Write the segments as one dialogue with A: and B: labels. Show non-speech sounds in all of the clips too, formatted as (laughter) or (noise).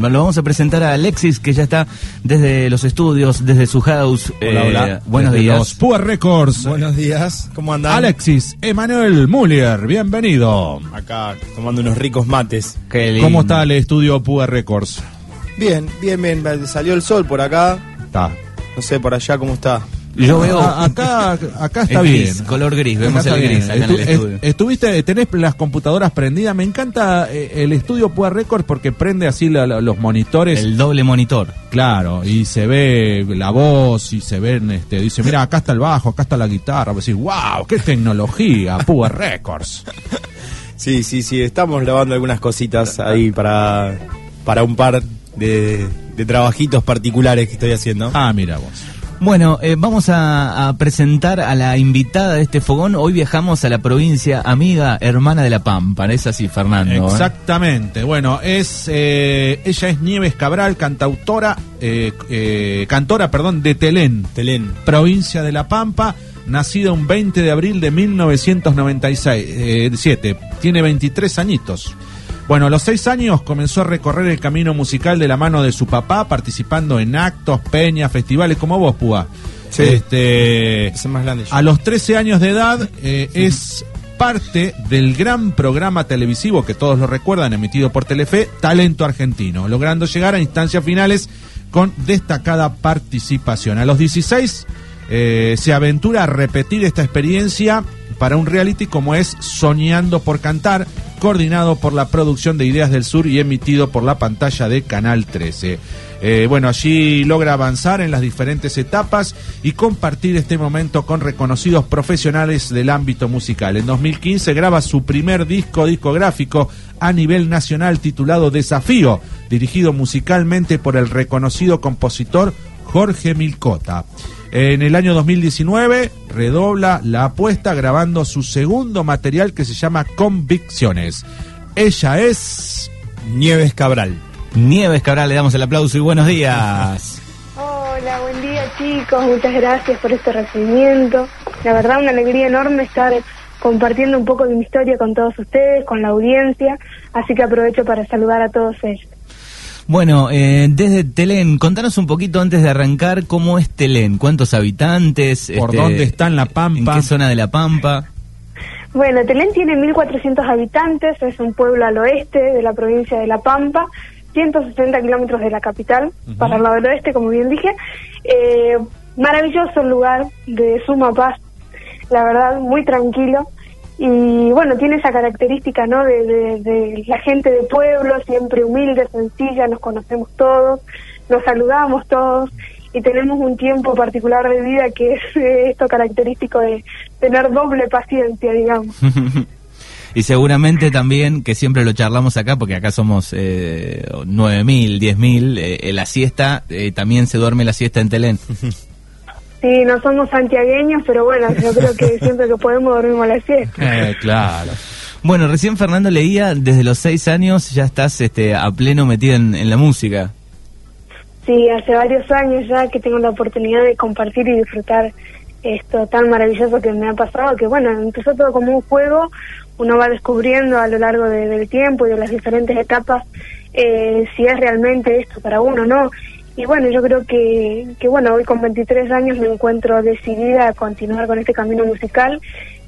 A: Lo vamos a presentar a Alexis, que ya está desde los estudios, desde su house.
B: Hola,
A: Eh,
B: hola.
A: Buenos
B: Desde
A: días.
B: Los Púa Records.
C: Buenos días, ¿cómo andan?
B: Alexis Emanuel Muller, bienvenido.
C: Acá tomando unos ricos mates.
A: Qué lindo.
B: ¿Cómo está el estudio Púa Records?
C: Bien, bien, bien. Salió el sol por acá.
B: Está.
C: No sé, por allá cómo está.
A: Yo veo.
B: A- acá, acá está
A: Es
B: bien.
A: gris, color gris, vemos
B: Acá
A: el gris acá en el
B: Estu-
A: estudio.
B: est- Estuviste, tenés las computadoras prendidas. Me encanta eh, el estudio Púa Records porque prende así la- la- los monitores.
A: el doble monitor.
B: Claro, y se ve la voz y se ven, este, dice, mira, acá está el bajo, acá está la guitarra. Vos decís, wow, qué tecnología, Púa Records. (laughs)
C: Sí, sí, sí. Estamos grabando algunas cositas ahí para, para un par de, de trabajitos particulares que estoy haciendo.
B: Ah, mira vos.
A: Bueno, eh, vamos a, a presentar a la invitada de este fogón. Hoy viajamos a la provincia amiga, hermana de La Pampa. ¿Es así, Fernando? eh?
B: Exactamente. Bueno, es eh, ella es Nieves Cabral, cantautora, eh, eh, cantora, perdón, de Telén,
C: Telén.
B: provincia de La Pampa, nacida un 20 de abril de 1997. Tiene 23 añitos. Bueno, a los seis años comenzó a recorrer el camino musical de la mano de su papá, participando en actos, peñas, festivales, como vos, Púa.
C: Sí.
B: Este,
C: es más grande.
B: a los 13 años de edad eh, es parte del gran programa televisivo que todos lo recuerdan, emitido por Telefe, Talento Argentino, logrando llegar a instancias finales con destacada participación. A los 16 eh, se aventura a repetir esta experiencia para un reality como es Soñando por Cantar, coordinado por la producción de Ideas del Sur y emitido por la pantalla de Canal 13. Eh, bueno, allí logra avanzar en las diferentes etapas y compartir este momento con reconocidos profesionales del ámbito musical. En 2015 graba su primer disco discográfico a nivel nacional titulado Desafío, dirigido musicalmente por el reconocido compositor Jorge Milcota. En el año 2019 redobla la apuesta grabando su segundo material que se llama Convicciones. Ella es...
C: Nieves Cabral.
A: Nieves Cabral, le damos el aplauso y buenos días.
D: Hola, buen día chicos, muchas gracias por este recibimiento. La verdad una alegría enorme estar compartiendo un poco de mi historia con todos ustedes, con la audiencia, así que aprovecho para saludar a todos ellos.
A: Bueno, eh, desde Telén, contanos un poquito antes de arrancar cómo es Telén, cuántos habitantes,
B: ¿Por
A: este,
B: dónde está en La
A: en
B: Pampa?
A: qué zona de La Pampa.
D: Bueno, Telén tiene 1.400 habitantes, es un pueblo al oeste de la provincia de La Pampa, 160 kilómetros de la capital, para el lado del oeste, como bien dije. Eh, maravilloso lugar, de suma paz, la verdad, muy tranquilo. Y bueno, tiene esa característica, ¿no? De, de- de la gente de pueblo, siempre humilde, sencilla, nos conocemos todos, nos saludamos todos y tenemos un tiempo particular de vida que es (laughs) eh, esto característico de tener doble paciencia, digamos. (laughs)
A: y seguramente también, que siempre lo charlamos acá, porque acá somos eh, 9.000, 10.000, eh, la siesta, eh, también se duerme la siesta en Telén. (laughs)
D: Sí, no somos santiagueños, pero bueno, yo creo que (laughs) siempre que podemos dormimos la siesta.
B: Eh, claro.
A: Bueno, recién Fernando leía, desde los seis años ya estás este, a pleno metido en, en la música.
D: Sí, hace varios años ya que tengo la oportunidad de compartir y disfrutar esto tan maravilloso que me ha pasado, que bueno, empezó todo como un juego, uno va descubriendo a lo largo de- del tiempo y de las diferentes etapas eh, si es realmente esto para uno, ¿no? Y bueno, yo creo que, que bueno, hoy con 23 años me encuentro decidida a continuar con este camino musical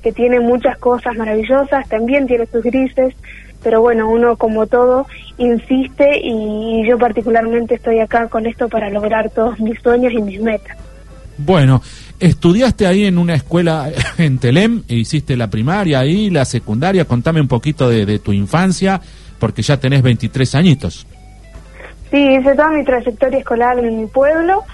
D: que tiene muchas cosas maravillosas, también tiene sus grises, pero bueno, uno como todo insiste y yo particularmente estoy acá con esto para lograr todos mis sueños y mis metas.
B: Bueno, estudiaste ahí en una escuela (laughs) en Telem, e hiciste la primaria ahí, la secundaria. Contame un poquito de, de tu infancia, porque ya tenés 23 añitos.
D: Sí, hice toda mi trayectoria escolar en mi pueblo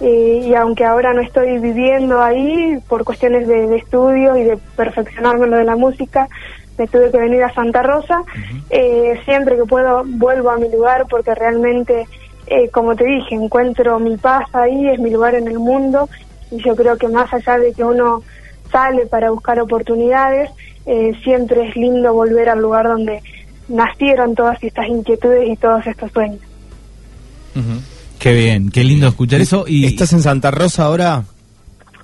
D: eh, y aunque ahora no estoy viviendo ahí por cuestiones de, de estudio y de perfeccionarme lo de la música, me tuve que venir a Santa Rosa. Eh, siempre que puedo vuelvo a mi lugar porque realmente, eh, como te dije, encuentro mi paz ahí, es mi lugar en el mundo y yo creo que más allá de que uno sale para buscar oportunidades, siempre es lindo volver al lugar donde nacieron todas estas inquietudes y todos estos sueños.
A: Qué bien, qué lindo escuchar eso. Y
C: ¿Estás en Santa Rosa ahora?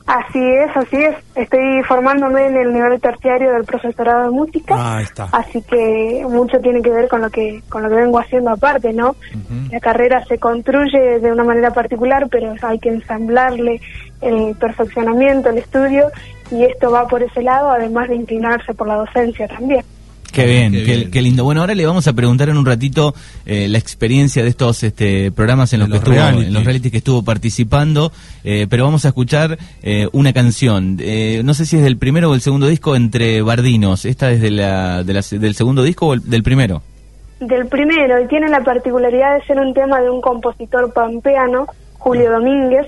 D: Así es, así es. Estoy formándome en el nivel terciario del profesorado de música.
C: Ah, ahí está.
D: Así que mucho tiene que ver con lo que con lo que vengo haciendo aparte, ¿no? La carrera se construye de una manera particular, pero hay que ensamblarle el perfeccionamiento, el estudio, y esto va por ese lado, además de inclinarse por la docencia también.
A: Qué bien,
B: Qué
A: qué,
B: bien.
A: qué lindo. Bueno, ahora le vamos a preguntar en un ratito eh, la experiencia de estos este, programas en los, que
B: los
A: estuvo,
B: reality.
A: en los reality que estuvo participando, eh, pero vamos a escuchar eh, una canción. Eh, no sé si es del primero o el segundo disco entre Bardinos. ¿Esta es de la, de la- del segundo disco o el- del primero?
D: Del primero, y tiene la particularidad de ser un tema de un compositor pampeano, Julio Domínguez,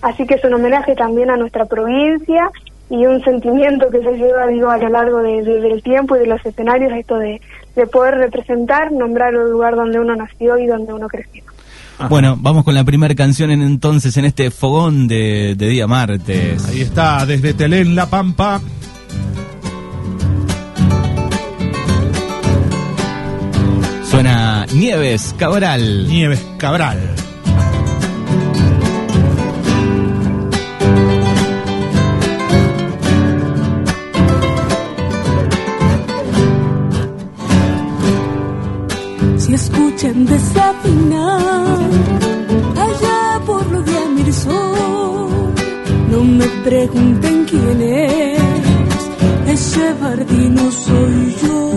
D: así que es un homenaje también a nuestra provincia y un sentimiento que se lleva, digo, a lo largo de- de- del tiempo y de los escenarios, esto de, de poder representar, nombrar el lugar donde uno nació y donde uno creció.
A: Bueno, vamos con la primera canción en, entonces en este fogón de, de día martes.
B: Ahí está, desde Telén, La Pampa.
A: Suena Nieves Cabral.
B: Nieves Cabral.
E: Escuchan desafinar allá por lo de no me pregunten quién es, ese bardino soy yo.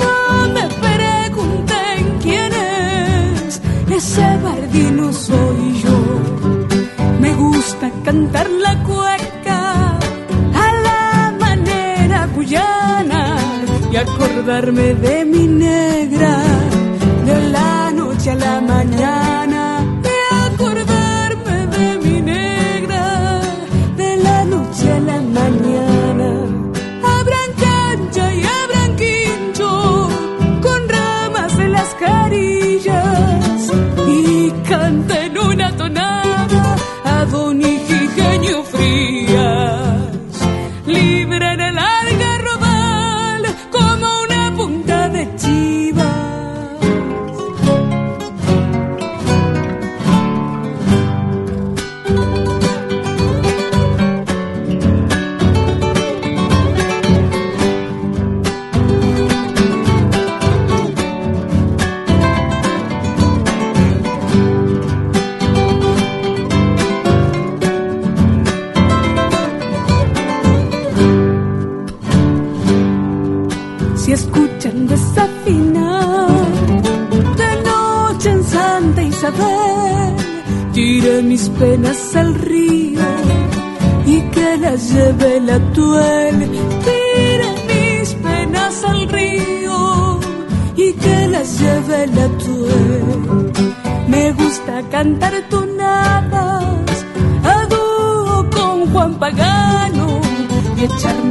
E: No me pregunten quién es, ese bardino soy yo. Me gusta cantar la cueca a la manera cuyana y acordarme de mi negra noche a la mañana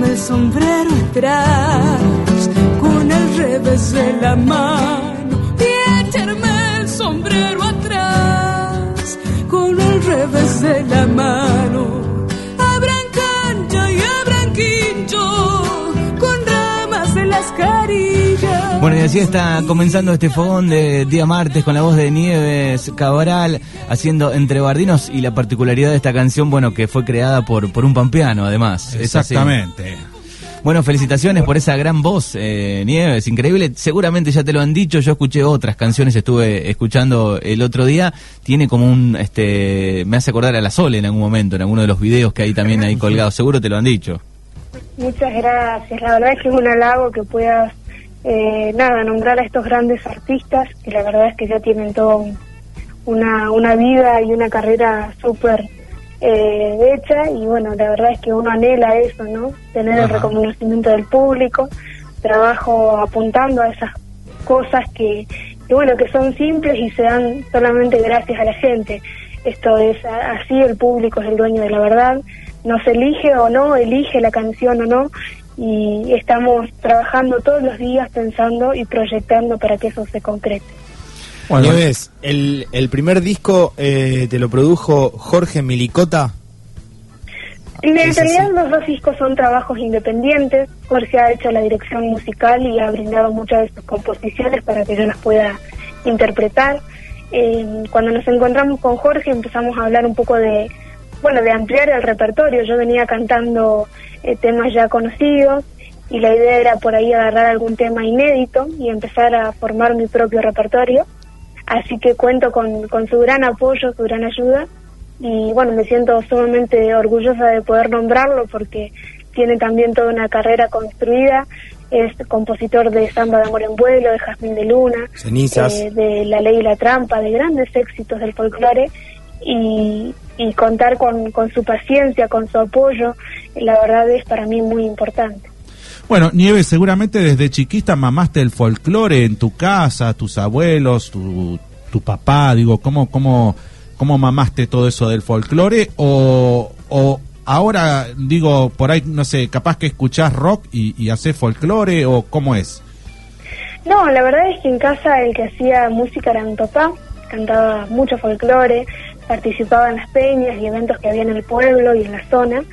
E: echarme el sombrero atrás con el revés de la mano y el sombrero atrás con el revés de la mano.
A: Bueno, y así está comenzando este fogón de día martes con la voz de Nieves Cabral, haciendo entre bardinos y la particularidad de esta canción, bueno, que fue creada por, por un pampeano, además.
B: Exactamente.
A: Bueno, felicitaciones por esa gran voz, eh, Nieves, increíble. Seguramente ya te lo han dicho, yo escuché otras canciones, estuve escuchando el otro día. Tiene como un, este, me hace acordar a la Sole en algún momento, en alguno de los videos que hay también ahí (laughs) colgados. Seguro te lo han dicho.
D: Muchas gracias. La verdad es que es un halago que puedas, eh, nada, nombrar a estos grandes artistas, que la verdad es que ya tienen todo un- una, una vida y una carrera súper eh, hecha y bueno, la verdad es que uno anhela eso, ¿no? Tener el reconocimiento del público, trabajo apuntando a esas cosas que, que, bueno, que son simples y se dan solamente gracias a la gente. Esto es así, el público es el dueño de la verdad, nos elige o no, elige la canción o no, y estamos trabajando todos los días pensando y proyectando para que eso se concrete.
B: Bueno,
C: Nieves, el, el primer disco eh, te lo produjo Jorge Milicota.
D: En
C: ¿Es
D: realidad los dos discos son trabajos independientes. Jorge ha hecho la dirección musical y ha brindado muchas de sus composiciones para que yo las pueda interpretar. Eh, cuando nos encontramos con Jorge empezamos a hablar un poco de, bueno, de ampliar el repertorio. Yo venía cantando eh, temas ya conocidos y la idea era por ahí agarrar algún tema inédito y empezar a formar mi propio repertorio. Así que cuento con, con su gran apoyo, su gran ayuda y bueno, me siento sumamente orgullosa de poder nombrarlo porque tiene también toda una carrera construida. Es compositor de Samba de Amor en Vuelo, de Jazmín de Luna, eh, de La Ley y la Trampa, de grandes éxitos del folclore. Y, y contar con, con su paciencia, con su apoyo, la verdad es para mí muy importante.
B: Bueno, Nieves, seguramente desde chiquita mamaste el folclore en tu casa, tus abuelos, tu, tu papá, digo, ¿cómo, cómo, cómo mamaste todo eso del folclore? O, o ahora, digo, por ahí, no sé, capaz que escuchás rock y, y haces folclore o cómo es?
D: No, la verdad es que en casa el que hacía música era mi papá, cantaba mucho folclore, participaba en las peñas y eventos que había en el pueblo y en la zona.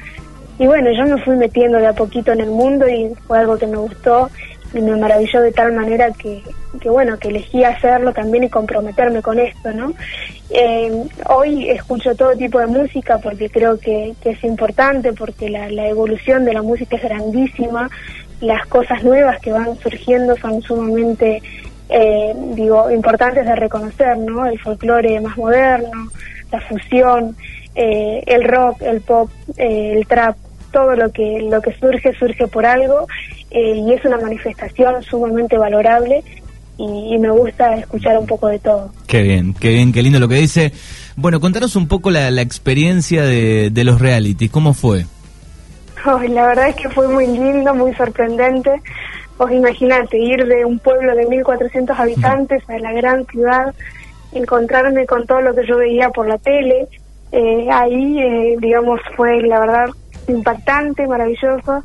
D: Y bueno, yo me fui metiendo de a poquito en el mundo y fue algo que me gustó y me maravilló de tal manera que, que bueno, que elegí hacerlo también y comprometerme con esto, ¿no? Eh, hoy escucho todo tipo de música porque creo que, que es importante, porque la, la, evolución de la música es grandísima, las cosas nuevas que van surgiendo son sumamente, eh, digo, importantes de reconocer, ¿no? El folclore más moderno, la fusión, eh, el rock, el pop, eh, el trap, todo lo que lo que surge surge por algo eh, y es una manifestación sumamente valorable y, y, me gusta escuchar un poco de todo.
A: Qué bien, qué bien, qué lindo lo que dice. Bueno, contanos un poco la, la experiencia de, de, los realities, ¿cómo fue?
D: Oh, la verdad es que fue muy lindo, muy sorprendente. Vos imaginate, ir de un pueblo de 1.400 habitantes a la gran ciudad, encontrarme con todo lo que yo veía por la tele, eh, ahí, eh, digamos, fue la verdad impactante, maravilloso.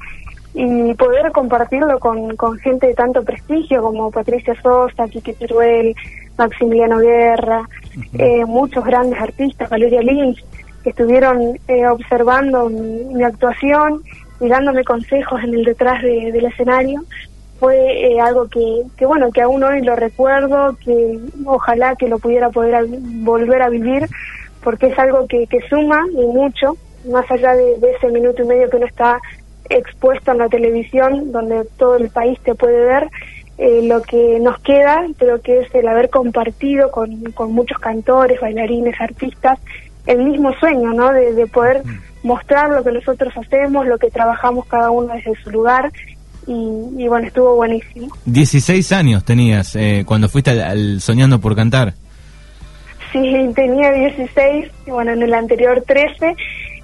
D: Y poder compartirlo con, con gente de tanto prestigio como Patricia Sosa, Kiki Teruel, Maximiliano Guerra, eh, muchos grandes artistas, Valeria Lynch, que estuvieron eh, observando mi, mi, actuación y dándome consejos en el detrás de, del escenario, fue eh, algo que, que, bueno, que aún hoy lo recuerdo, que ojalá que lo pudiera poder a, volver a vivir, porque es algo que, que suma y mucho, más allá de, de ese minuto y medio que uno está expuesto en la televisión, donde todo el país te puede ver, eh, lo que nos queda creo que es el haber compartido con, con muchos cantores, bailarines, artistas, el mismo sueño, ¿no? De, de, poder mostrar lo que nosotros hacemos, lo que trabajamos cada uno desde su lugar. Y, y bueno, estuvo buenísimo.
A: 16 años tenías eh, cuando fuiste al, al, Soñando por Cantar.
D: Sí, tenía 16, y bueno, en el anterior 13.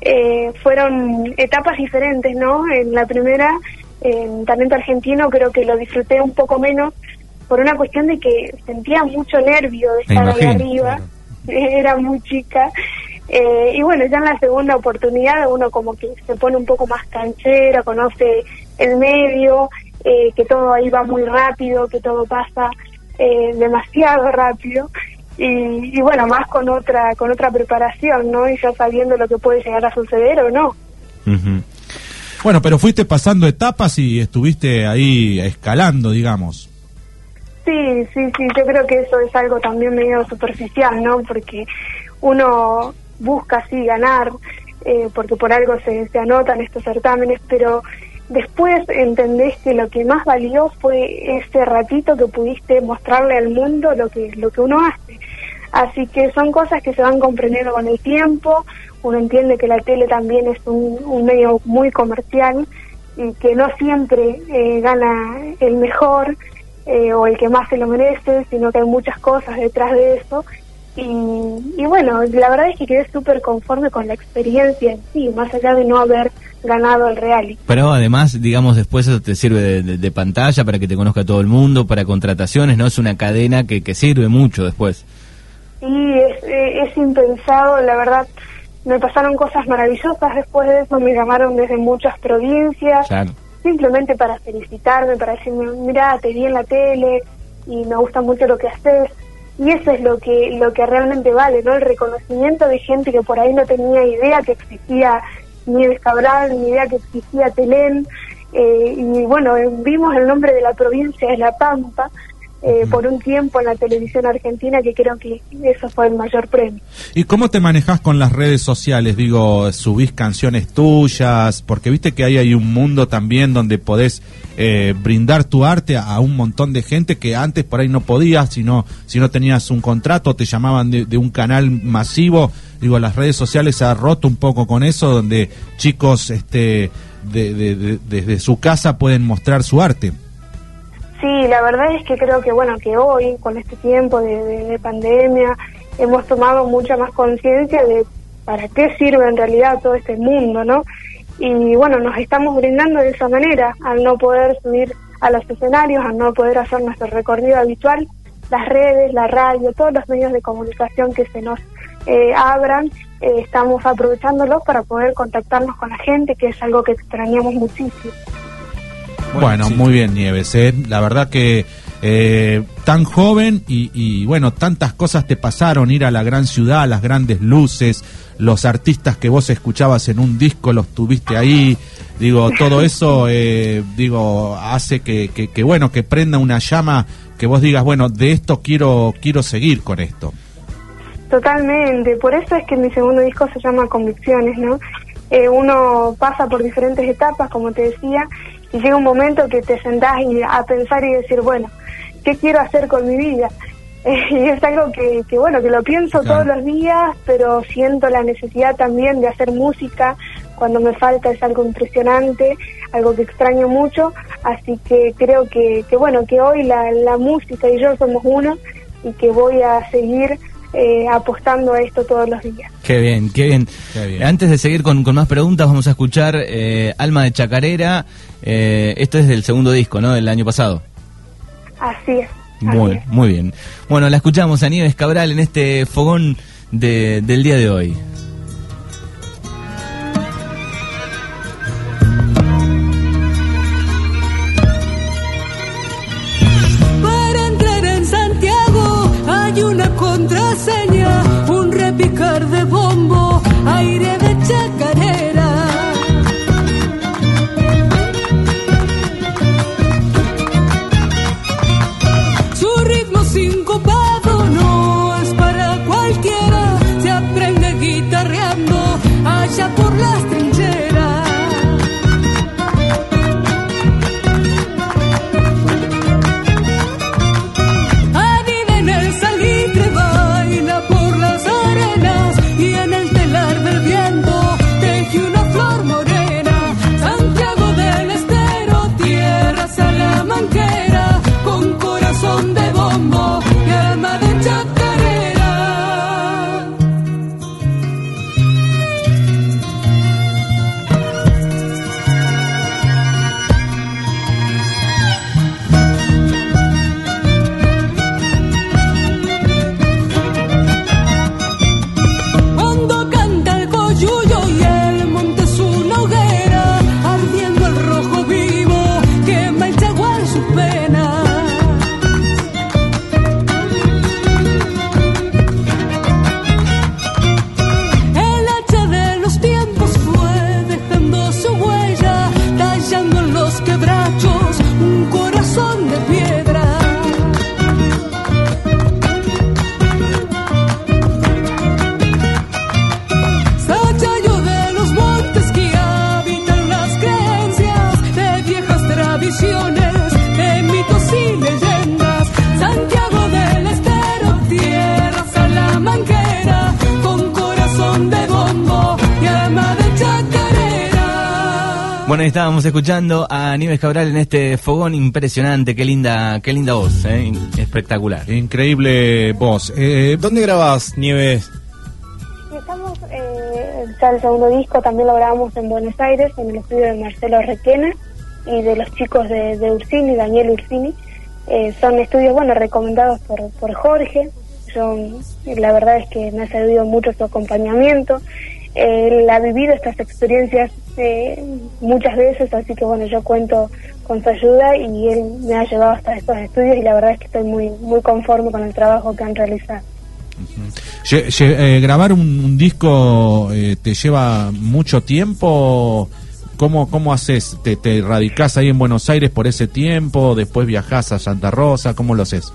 D: Eh, fueron etapas diferentes, ¿no? En la primera, en Talento Argentino, creo que lo disfruté un poco menos por una cuestión de que sentía mucho nervio de estar ahí arriba, (laughs) era muy chica. Eh, y bueno, ya en la segunda oportunidad uno como que se pone un poco más canchero, conoce el medio, eh, que todo ahí va muy rápido, que todo pasa eh, demasiado (laughs) rápido y, y, bueno, más con otra con otra preparación, ¿no? Y ya sabiendo lo que puede llegar a suceder o no.
B: Uh -huh. Bueno, pero fuiste pasando etapas y estuviste ahí escalando, digamos.
D: Sí, sí, sí, yo creo que eso es algo también medio superficial, ¿no? Porque uno busca así ganar, eh, porque por algo se, se anotan estos certámenes, pero después entendés que lo que más valió fue ese ratito que pudiste mostrarle al mundo lo que lo que uno hace. Así que son cosas que se van comprendiendo con el tiempo, uno entiende que la tele también es un, medio muy comercial y que no siempre eh, gana el mejor eh, o el que más se lo merece, sino que hay muchas cosas detrás de eso. Y, y bueno, la verdad es que quedé súper conforme con la experiencia en sí, más allá de no haber ganado el reality.
A: Pero además, digamos, después eso te sirve de, de, de, pantalla para que te conozca todo el mundo, para contrataciones, ¿no? Es una cadena que, que sirve mucho después.
D: Sí, es, es impensado, la verdad. Me pasaron cosas maravillosas después de eso, me llamaron desde muchas provincias,
A: claro.
D: simplemente para felicitarme, para decirme, mira, te vi en la tele y me gusta mucho lo que haces. Y eso es lo que, lo que realmente vale, ¿no? El reconocimiento de gente que por ahí no tenía idea que existía Nieves Cabral, ni idea que existía Telén, eh, y bueno, vimos el nombre de la provincia de La Pampa, eh, por un tiempo en la televisión argentina, que creo que eso fue el mayor premio.
B: ¿Y cómo te manejas con las redes sociales? Digo, subís canciones tuyas, porque viste que ahí hay un mundo también donde podés eh, brindar tu arte a, un montón de gente que antes por ahí no podías, si no, si no tenías un contrato, te llamaban de, un canal masivo. Digo, las redes sociales se ha roto un poco con eso, donde chicos este, desde su casa pueden mostrar su arte.
D: Sí, la verdad es que creo que bueno que hoy con este tiempo de, pandemia hemos tomado mucha más conciencia de para qué sirve en realidad todo este mundo, ¿no? Y bueno, nos estamos brindando de esa manera, al no poder subir a los escenarios, al no poder hacer nuestro recorrido habitual, las redes, la radio, todos los medios de comunicación que se nos eh, abran, eh, estamos aprovechándolos para poder contactarnos con la gente, que es algo que extrañamos muchísimo.
B: Bueno, muy bien, Nieves. ¿eh? La verdad que eh, tan joven y, bueno, tantas cosas te pasaron, ir a la gran ciudad, las grandes luces, los artistas que vos escuchabas en un disco, los tuviste ahí, digo, todo eso, eh, digo, hace que, que, bueno, que prenda una llama, que vos digas, bueno, de esto quiero, quiero seguir con esto.
D: Totalmente, por eso es que mi segundo disco se llama Convicciones, ¿no? uno pasa por diferentes etapas, como te decía, y llega un momento que te sentás y, a pensar y decir, bueno, ¿qué quiero hacer con mi vida? (laughs) y es algo que, que, bueno, que lo pienso todos los días, pero siento la necesidad también de hacer música. Cuando me falta es algo impresionante, algo que extraño mucho. Así que creo que, que bueno, que hoy la, la música y yo somos uno y que voy a seguir eh, apostando a esto todos los días.
A: Qué bien, qué bien. Antes de seguir con, más preguntas, vamos a escuchar eh, Alma de Chacarera. Eh, esto es del segundo disco, ¿no? Del año pasado.
D: Así es.
A: Muy, muy bien. Bueno, la escuchamos a Nieves Cabral en este fogón de, del día de hoy.
E: de bombo, aire de
A: Bueno, estábamos escuchando a Nieves Cabral en este fogón impresionante, qué linda, qué linda voz, ¿eh? espectacular.
B: Increíble voz. Eh,
C: ¿Dónde grabás, Nieves?
D: Estamos, eh, ya el segundo disco también lo grabamos en Buenos Aires, en el estudio de Marcelo Requena y de los chicos de, de Ursini, Daniel Ursini. Eh, son estudios, bueno, recomendados por, por Jorge. Yo, la verdad es que me ha servido mucho su acompañamiento él ha vivido estas experiencias eh, muchas veces, así que bueno, yo cuento con su ayuda y él me ha llevado hasta estos estudios y la verdad es que estoy muy, muy conforme con el trabajo que han realizado.
B: Eh, ¿Grabar un, disco eh, te lleva mucho tiempo? ¿Cómo, cómo haces? ¿Te, ¿Te radicás ahí en Buenos Aires por ese tiempo? ¿Después viajás a Santa Rosa? ¿Cómo lo haces?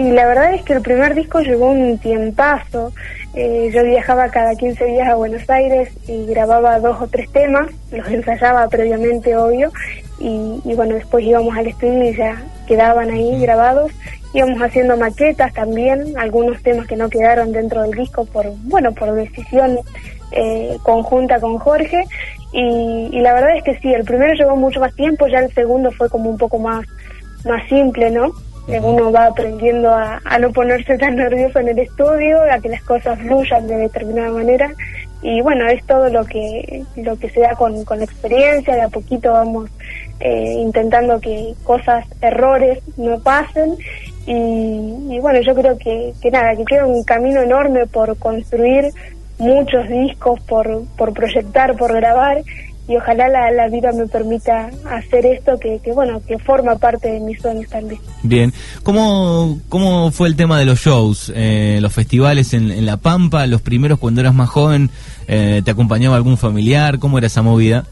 D: Y la verdad es que el primer disco llevó un tiempazo. Eh, yo viajaba cada 15 días a Buenos Aires y grababa dos o tres temas, los ensayaba previamente, obvio, y, y bueno, después íbamos al estudio y ya quedaban ahí grabados. Íbamos haciendo maquetas también, algunos temas que no quedaron dentro del disco por, bueno, por decisión eh, conjunta con Jorge. Y, y la verdad es que sí, el primero llevó mucho más tiempo, ya el segundo fue como un poco más, más simple, ¿no? Eh, uno va aprendiendo a, a no ponerse tan nervioso en el estudio, a que las cosas fluyan de determinada manera. Y bueno, es todo lo que lo que se da con, con la experiencia, de a poquito vamos eh, intentando que cosas, errores no pasen. Y, y bueno, yo creo que, que nada, que queda un camino enorme por construir muchos discos, por, por proyectar, por grabar y ojalá la, la vida me permita hacer esto que, que, bueno, que forma parte de mis sueños también.
A: Bien, ¿cómo, cómo fue el tema de los shows, eh, los festivales en, en, La Pampa, los primeros cuando eras más joven, eh, te acompañaba algún familiar, cómo era esa movida?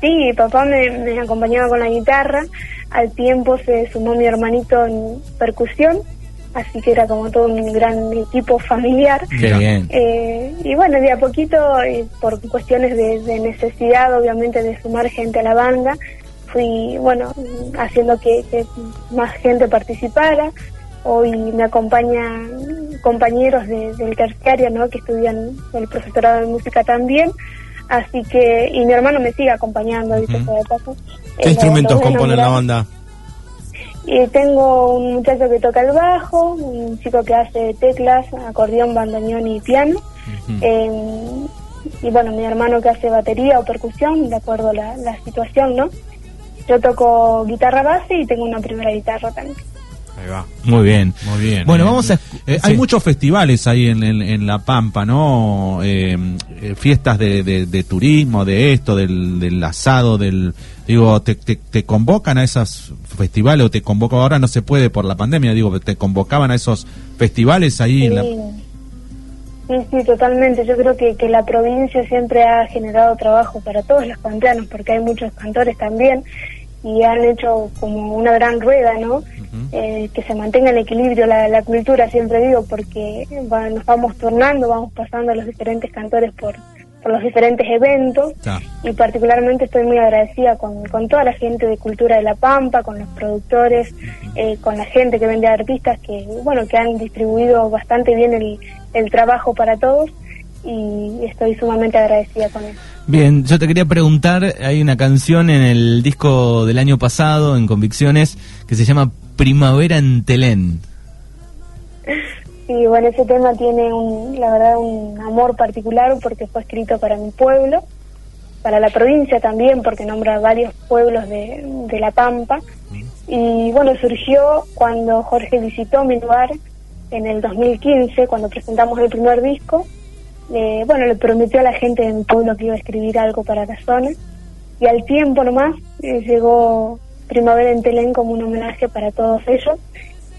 D: Sí, papá me, me acompañaba con la guitarra, al tiempo se sumó mi hermanito en percusión, así que era como todo un gran equipo familiar.
A: Qué bien.
D: Eh, y bueno, de a poquito, eh, por cuestiones de, de, necesidad, obviamente, de sumar gente a la banda, fui, bueno, haciendo que, que más gente participara. Hoy me acompañan compañeros de, del terciario, ¿no?, que estudian el profesorado de música también. Así que, y mi hermano me sigue acompañando, dice uh -huh. de paso.
C: ¿Qué eh, instrumentos componen la banda?
D: Y tengo un muchacho que toca el bajo, un chico que hace teclas, acordeón, bandoneón y piano. Uh -huh. eh, y bueno, mi hermano que hace batería o percusión, de acuerdo a la, la, situación, ¿no? Yo toco guitarra base y tengo una primera guitarra también.
B: Ahí va.
A: Muy bien.
B: Muy bien.
A: Bueno, eh, vamos a...
B: Eh, sí. Hay muchos festivales ahí en, en, en La Pampa, ¿no? Eh, eh, fiestas de, de, de, turismo, de esto, del, del asado, del... Digo, te, te, te, convocan a esos festivales o te convocan, ahora no se puede por la pandemia, digo, te convocaban a esos festivales ahí
D: sí.
B: en la...
D: Sí, sí, totalmente. Yo creo que, que la provincia siempre ha generado trabajo para todos los pampeanos, porque hay muchos cantores también y han hecho como una gran rueda, ¿no? Uh -huh. eh, que se mantenga el equilibrio, la, la cultura, siempre digo, porque bueno, nos vamos turnando, vamos pasando a los diferentes cantores por, por los diferentes eventos
B: Ah.
D: y particularmente estoy muy agradecida con, con toda la gente de Cultura de La Pampa, con los productores, eh, con la gente que vende artistas que, bueno, que han distribuido bastante bien el, el trabajo para todos y estoy sumamente agradecida con eso.
A: Bien, yo te quería preguntar, hay una canción en el disco del año pasado, en Convicciones, que se llama Primavera en Telén. (laughs)
D: Sí, bueno, ese tema tiene, un, la verdad, un amor particular porque fue escrito para mi pueblo, para la provincia también, porque nombra varios pueblos de, de La Pampa. Y bueno, surgió cuando Jorge visitó mi lugar en el 2015, cuando presentamos el primer disco. Eh, bueno, le prometió a la gente de mi pueblo que iba a escribir algo para la zona. Y al tiempo nomás eh, llegó Primavera en Telén como un homenaje para todos ellos.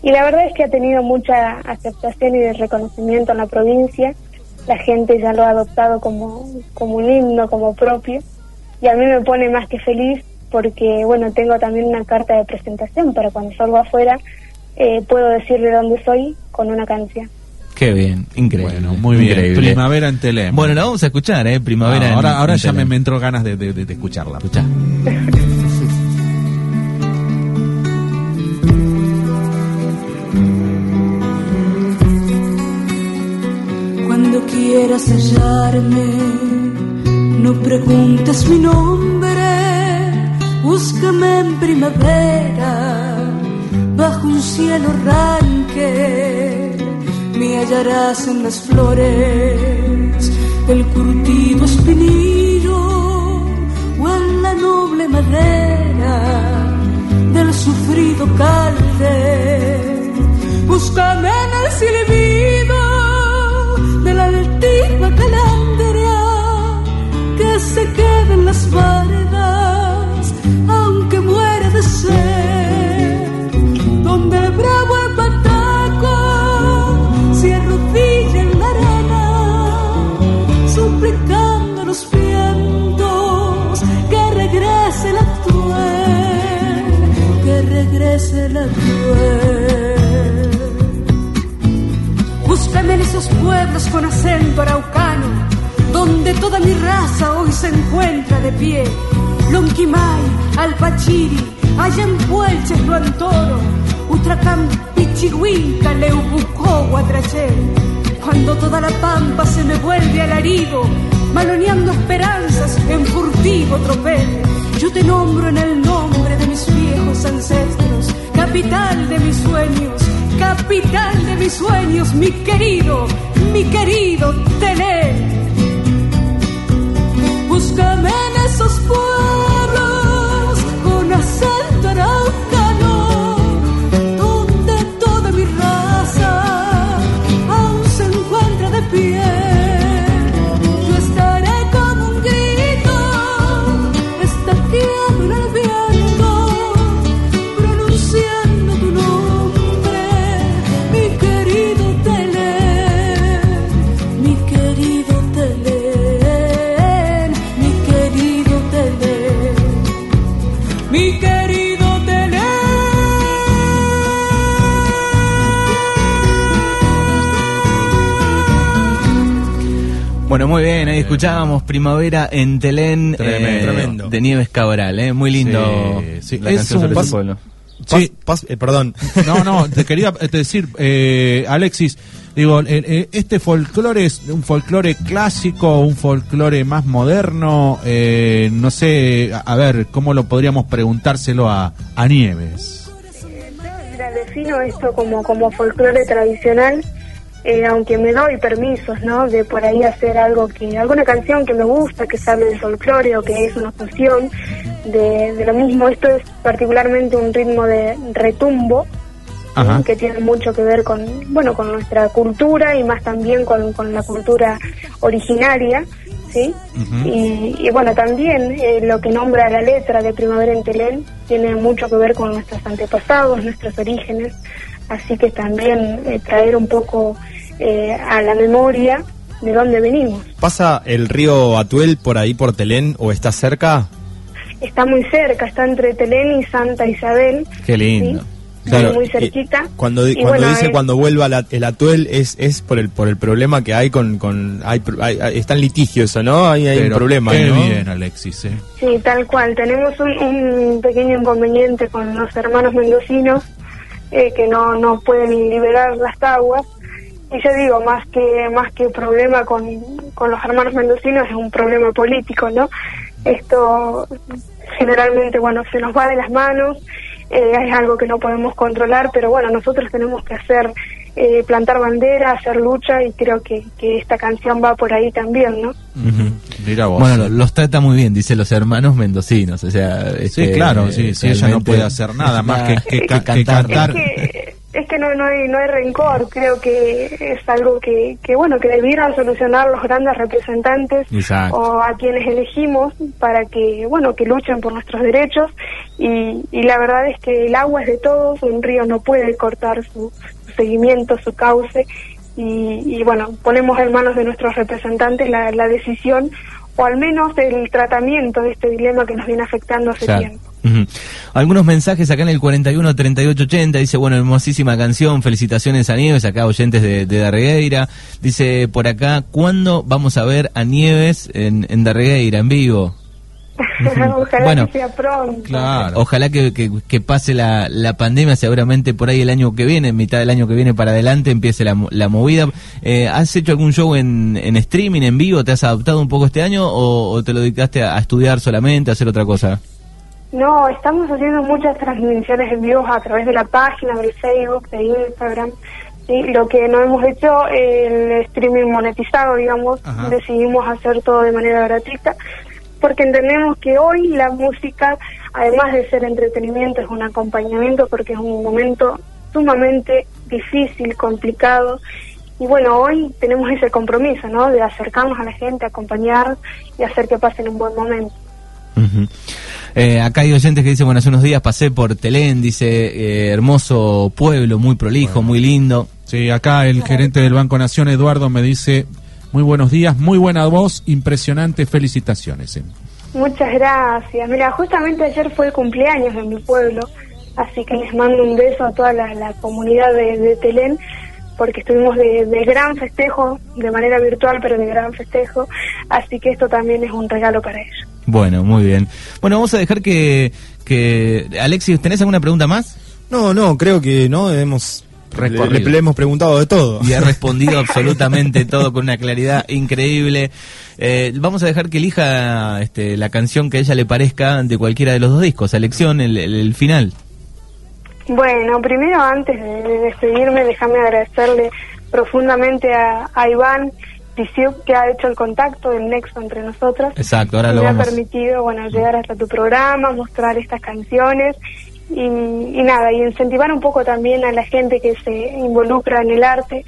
D: Y la verdad es que ha tenido mucha aceptación y reconocimiento en la provincia. La gente ya lo ha adoptado como, como un himno, como propio. Y a mí me pone más que feliz porque, bueno, tengo también una carta de presentación para cuando salgo afuera eh, puedo decirle dónde soy con una canción.
A: Qué bien, increíble.
B: Bueno, muy bien.
A: Increíble.
B: Primavera en Telem.
A: Bueno, la vamos a escuchar, ¿eh? Primavera
B: no, ahora,
A: en,
B: ahora
A: en
B: ya me, me entró ganas de, de, de escucharla.
A: Escuchá. (laughs)
E: quieras hallarme, no preguntes mi nombre, búscame en primavera, bajo un cielo ranque, me hallarás en las flores del curtido espinillo o en la noble madera del sufrido calde. Búscame en el silbido de la altiva calandria que se queda en las bardas, pueblos con acento araucano, donde toda mi raza hoy se encuentra de pie. Lonquimay, Alpachiri, Ayampuelches, Luantoro, Utracán, Pichihuinca, Leubucó, Guatrachel. Cuando toda la pampa se me vuelve alarido, maloneando esperanzas en furtivo tropel, yo te nombro en el nombre de mis viejos ancestros, capital de mis sueños, capital de mis sueños, mi querido, mi querido Telén. Búscame en esos pueblos con acento
A: muy bien, ahí escuchábamos Primavera en Telén
B: Tremendo.
A: eh,
C: Tremendo.
A: de Nieves Cabral, ¿eh? muy lindo
B: Sí, sí.
A: la
B: Es
A: canción
B: un
A: sobre
B: pas-
A: su pueblo.
B: Sí.
C: Pas- eh, perdón. (laughs)
B: No, no, te quería eh, decir, eh, Alexis, digo, eh, eh, este folclore es un folclore clásico, un folclore más moderno, eh, no sé, a, a ver, ¿cómo lo podríamos preguntárselo a, a Nieves?
D: Mira, defino esto como, como folclore tradicional, eh, aunque me doy permisos, ¿no? De por ahí hacer algo que, alguna canción que me gusta, que sale del folclore o que es una fusión de, de lo mismo. Esto es particularmente un ritmo de retumbo, que tiene mucho que ver con, bueno, con nuestra cultura y más también con, con la cultura originaria, ¿sí? Y bueno, también eh, lo que nombra la letra de Primavera en Telén tiene mucho que ver con nuestros antepasados, nuestros orígenes, así que también eh, traer un poco eh, a la memoria de dónde venimos.
C: ¿Pasa el río Atuel por ahí, por Telén, o está cerca?
D: Está muy cerca, está entre Telén y Santa Isabel.
A: Qué lindo.
D: ¿sí?
C: Claro,
D: muy cerquita.
C: Cuando, cuando
D: bueno,
C: dice
D: es-
C: cuando vuelva la- el Atuel es es por el por el problema que hay con con hay, pro- hay- hay- está en litigio eso, ¿no? Hay, hay un problema,
B: Qué
C: ¿no?
B: bien, Alexis, ¿eh?
D: Sí, tal cual. Tenemos un, un pequeño inconveniente con los hermanos mendocinos eh, que no, no pueden liberar las aguas. Y yo digo, más que más que problema con, con los hermanos mendocinos es un problema político, ¿no? Esto generalmente, bueno, se nos va de las manos, eh, es algo que no podemos controlar, pero bueno, nosotros tenemos que hacer, eh, plantar bandera, hacer lucha y creo que, que esta canción va por ahí también, ¿no?
B: Mira vos.
A: Bueno, lo- los trata muy bien, dice los hermanos mendocinos, o sea...
B: sí,
A: este,
B: claro, sí, sí, ella no puede hacer nada más que, que ca- que
A: cantar.
B: cantar.
D: Es que, es que no, no, hay, no hay rencor, creo que es algo que, que, bueno, que debieran solucionar los grandes representantes
A: Exacto.
D: o a quienes elegimos para que, bueno, que luchen por nuestros derechos y, y la verdad es que el agua es de todos, un río no puede cortar su, su seguimiento, su cauce y, y, bueno, ponemos en manos de nuestros representantes la, la decisión o al menos el tratamiento de este dilema que nos viene afectando hace tiempo.
A: Algunos mensajes acá en el 41 38 80 dice, bueno, hermosísima canción, felicitaciones a Nieves, acá oyentes de, de Darregueira. Dice por acá, ¿cuándo vamos a ver a Nieves en, en Darregueira en vivo? (laughs)
D: Ojalá
A: Bueno,
D: que sea pronto.
B: Claro.
A: Ojalá que, que- que pase la, la pandemia, seguramente por ahí el año que viene, en mitad del año que viene para adelante, empiece la, mo- la movida. Eh, ¿Has hecho algún show en, en streaming, en vivo? ¿Te has adaptado un poco este año o, o te lo dedicaste a, a estudiar solamente, a hacer otra cosa?
D: No, estamos haciendo muchas transmisiones en vivo a través de la página, del Facebook, de Instagram. Sí, lo que no hemos hecho, el streaming monetizado, digamos,
B: Ajá.
D: decidimos hacer todo de manera gratuita, porque entendemos que hoy la música, además de ser entretenimiento, es un acompañamiento, porque es un momento sumamente difícil, complicado. Y bueno, hoy tenemos ese compromiso, ¿no? De acercarnos a la gente, acompañar y hacer que pasen un buen momento.
A: Eh, acá hay oyentes que dicen, bueno, hace unos días pasé por Telén, dice, eh, hermoso pueblo, muy prolijo, muy lindo.
B: Sí, acá el gerente del Banco Nación, Eduardo, me dice, muy buenos días, muy buena voz, impresionante, felicitaciones. eh.
D: Muchas gracias. Mira, justamente ayer fue el cumpleaños de mi pueblo, así que les mando un beso a toda la, la comunidad de, de Telén, porque estuvimos de, de gran festejo, de manera virtual, pero de gran festejo, así que esto también es un regalo para ellos.
A: Bueno, muy bien. Bueno, vamos a dejar que, que... Alexis, ¿tenés alguna pregunta más?
C: No, no, creo que no hemos le, hemos preguntado de todo.
A: Y ha (laughs) respondido absolutamente todo con una claridad increíble. Eh, vamos a dejar que elija este, la canción que a ella le parezca de cualquiera de los dos discos. Selección, el, el- el final.
D: Bueno, primero antes de, de despedirme, déjame agradecerle profundamente a, a Iván que ha hecho el contacto, el nexo entre nosotros.
A: Exacto, ahora lo
D: me
A: vamos.
D: ha permitido bueno llegar hasta tu programa, mostrar estas canciones y, y nada, y incentivar un poco también a la gente que se involucra en el arte,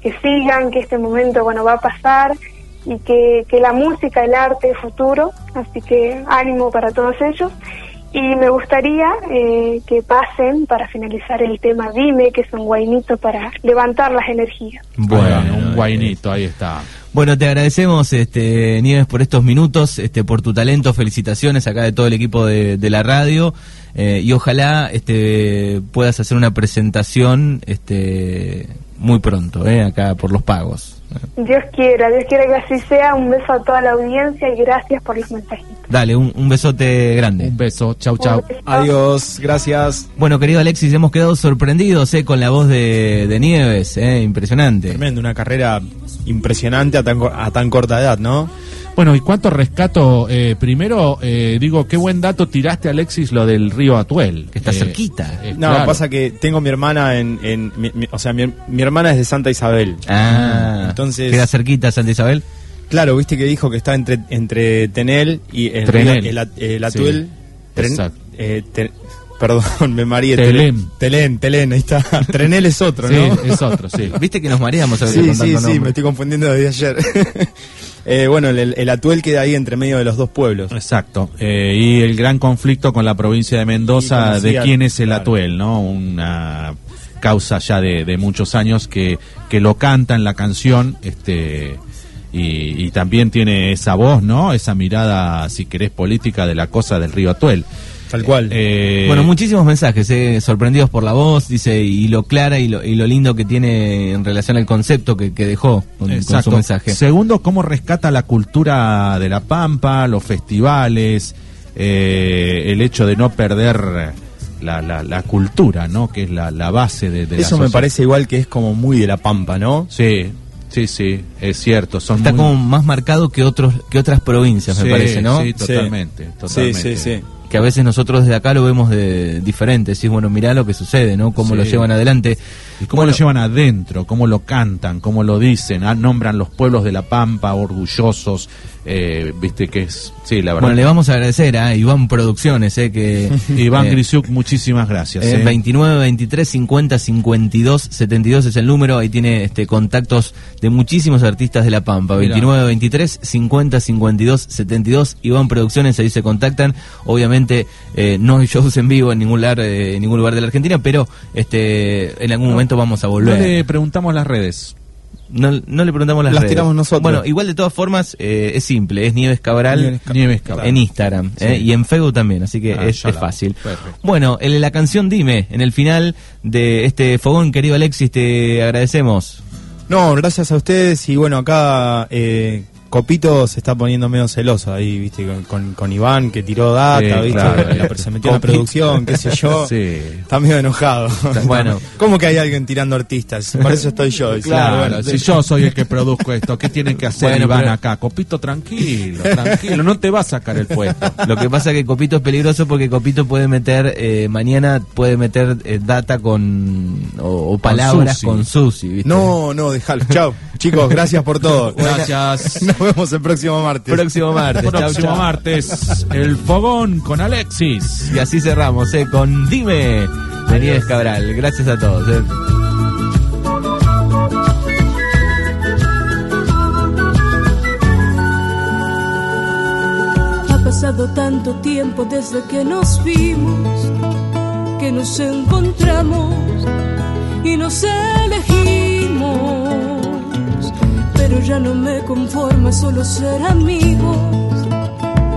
D: que sigan, que este momento bueno va a pasar y que, que la música, el arte es futuro, así que ánimo para todos ellos. Y me gustaría eh, que pasen para finalizar el tema Dime, que es un guainito para levantar las energías.
B: Bueno,
A: Bueno,
B: un guainito, ahí está.
A: Bueno, te agradecemos, este, Nieves, por estos minutos, este, por tu talento. Felicitaciones acá de todo el equipo de, de la radio. eh, y ojalá este, puedas hacer una presentación este, muy pronto, eh, acá por los pagos.
D: Dios quiera, Dios quiera que así sea. Un beso a toda la audiencia y gracias por los mensajitos.
A: Dale, un, un besote grande.
B: Un beso, chau, chau.
D: Beso.
C: Adiós, gracias.
A: Bueno, querido Alexis, hemos quedado sorprendidos eh, con la voz de, de Nieves, eh, impresionante.
C: Tremendo, una carrera impresionante a tan, co- a tan corta edad, ¿no?
B: Bueno, ¿y cuánto rescato? Eh, primero, eh, digo, qué buen dato tiraste, Alexis, lo del río Atuel.
A: Que está
B: Eh,
A: cerquita.
B: eh,
C: No,
B: claro.
C: pasa que tengo mi hermana en... en mi- mi- o sea, mi, mi hermana es de Santa Isabel.
A: Ah,
C: Entonces-
A: queda cerquita Santa Isabel.
C: Claro, viste que dijo que está entre, entre Tenel y el,
B: Trenel.
C: río- el, At- el Atuel.
B: Sí,
C: Tren-
B: exacto.
C: eh, te- perdón, (laughs) me mareé.
B: Telén.
C: Telén, Telén, ahí está. (laughs) Trenel es otro,
B: Sí,
C: ¿no?
B: es otro, sí. (laughs)
A: Viste que nos mareamos a veces
C: Sí,
A: con
C: sí,
A: tanto
C: sí,
A: nombre.
C: me estoy confundiendo desde ayer. Eh, bueno, el, el Atuel queda ahí entre medio de los dos pueblos.
B: Exacto. Eh, y el gran conflicto con la provincia de Mendoza de quién es el
C: claro.
B: Atuel, ¿no? Una causa ya de, de muchos años que, que lo canta en la canción, este y, y también tiene esa voz, ¿no? Esa mirada, si querés, política de la cosa del río Atuel.
C: Tal cual.
B: Eh,
A: Bueno, muchísimos mensajes, eh, sorprendidos por la voz, dice, y lo clara y lo, y lo lindo que tiene en relación al concepto que, que dejó con, su mensaje.
B: Segundo, cómo rescata la cultura de la Pampa, los festivales, eh, el hecho de no perder la, la, la cultura, ¿no? Que es la, la base de, de la
C: Eso me parece igual que es como muy de la pampa, ¿no?
B: Sí, sí, sí, es cierto. Son
A: Está
B: muy-
A: como más marcado que otros que otras provincias,
B: Sí,
A: me parece, ¿no?
B: Sí, totalmente, totalmente.
C: Sí, sí, sí.
A: Que a veces nosotros desde acá lo vemos de diferente, decís, bueno, mirá lo que sucede, ¿no? Cómo
B: Sí.
A: lo llevan adelante.
B: ¿Y cómo
A: Bueno,
B: lo llevan adentro? ¿Cómo lo cantan? ¿Cómo lo dicen? Ah, nombran los pueblos de la Pampa, orgullosos. Eh, Viste que es... Sí, la verdad.
A: Bueno, le vamos a agradecer a Iván Producciones, eh, que... (laughs)
B: Iván
A: eh,
B: Grisiuk, muchísimas gracias.
A: Eh,
B: eh.
A: 29 23 50 52 72 es el número, ahí tiene este contactos de muchísimos artistas de La Pampa.
B: Mirá.
A: 29 23 50 52 72 Iván Producciones, ahí se contactan. Obviamente eh, no hay (laughs) shows en vivo en ningún lugar, en ningún lugar de la Argentina, pero este en algún momento vamos a
B: No
A: volver.
B: le preguntamos las redes.
A: No, no le preguntamos las,
C: Las
A: redes.
C: tiramos nosotros.
A: Bueno, igual de todas formas eh, es simple, es Nieves Cabral.
C: Nieves Cabral.
B: Nieves Cabral.
A: En Instagram eh, y en Facebook también, así que
B: Ah,
A: es, fácil.
B: perfecto.
A: Bueno, el- la canción Dime, en el final de este fogón, querido Alexis, te agradecemos.
C: No, gracias a ustedes y bueno, acá eh, Copito se está poniendo medio celoso ahí, viste, con, con, con Iván que tiró data,
B: Sí,
C: viste,
B: claro.
C: La- se metió en la producción, qué sé yo. (laughs)
B: Sí.
C: Está medio enojado.
A: Bueno.
C: ¿Cómo que hay alguien tirando artistas? Por eso estoy yo. dice.
B: Claro,
C: Bueno,
B: si yo soy el que produzco esto, ¿qué tienen que hacer
A: Bueno,
B: Iván
A: pero-
B: acá? Copito, tranquilo, tranquilo, no te va a sacar el puesto.
A: Lo que pasa que Copito es peligroso porque Copito puede meter, eh, mañana puede meter eh, data con, o, o palabras
B: Susi.
A: con Susi, ¿viste?
C: No, no, dejalo. Chao. (laughs) Chicos, gracias por todo. (laughs)
B: Gracias. (laughs)
C: Nos vemos el próximo martes.
A: Próximo martes.
B: Próximo
A: chau.
B: martes, el fogón con Alexis.
A: Y así cerramos, eh, con Dime de Nieves Cabral. Gracias a todos. eh.
E: Ha pasado tanto tiempo desde que nos vimos, que nos encontramos y nos elegimos. Ya no me conforma solo ser amigos.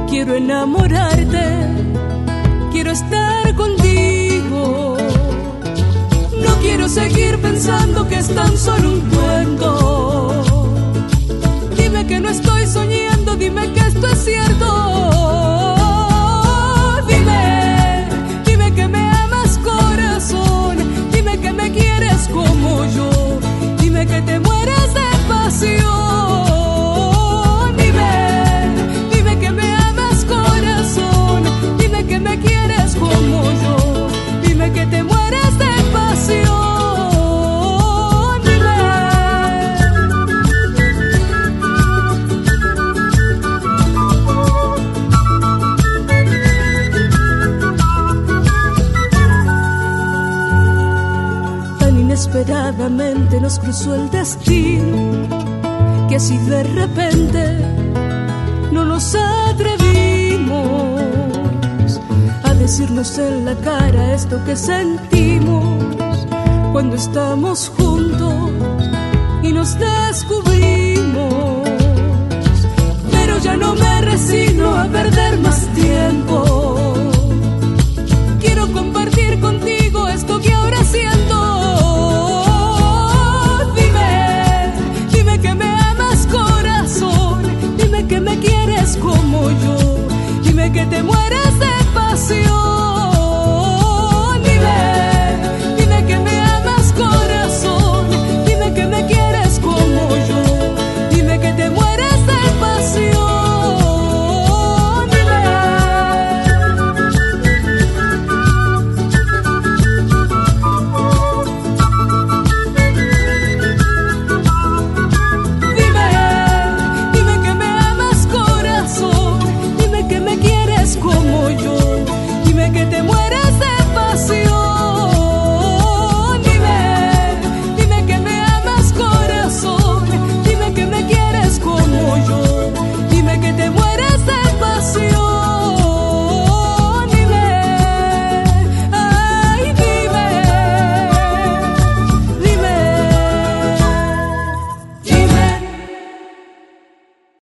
E: Quiero enamorarte, quiero estar contigo. No quiero seguir pensando que es tan solo un cuento. Esto que sentimos cuando estamos